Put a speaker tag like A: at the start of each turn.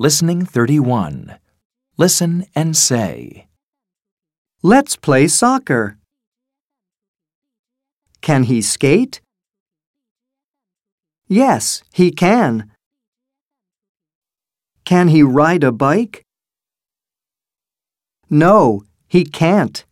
A: Listening 31. Listen and say.
B: Let's play soccer. Can he skate? Yes, he can. Can he ride a bike? No, he can't.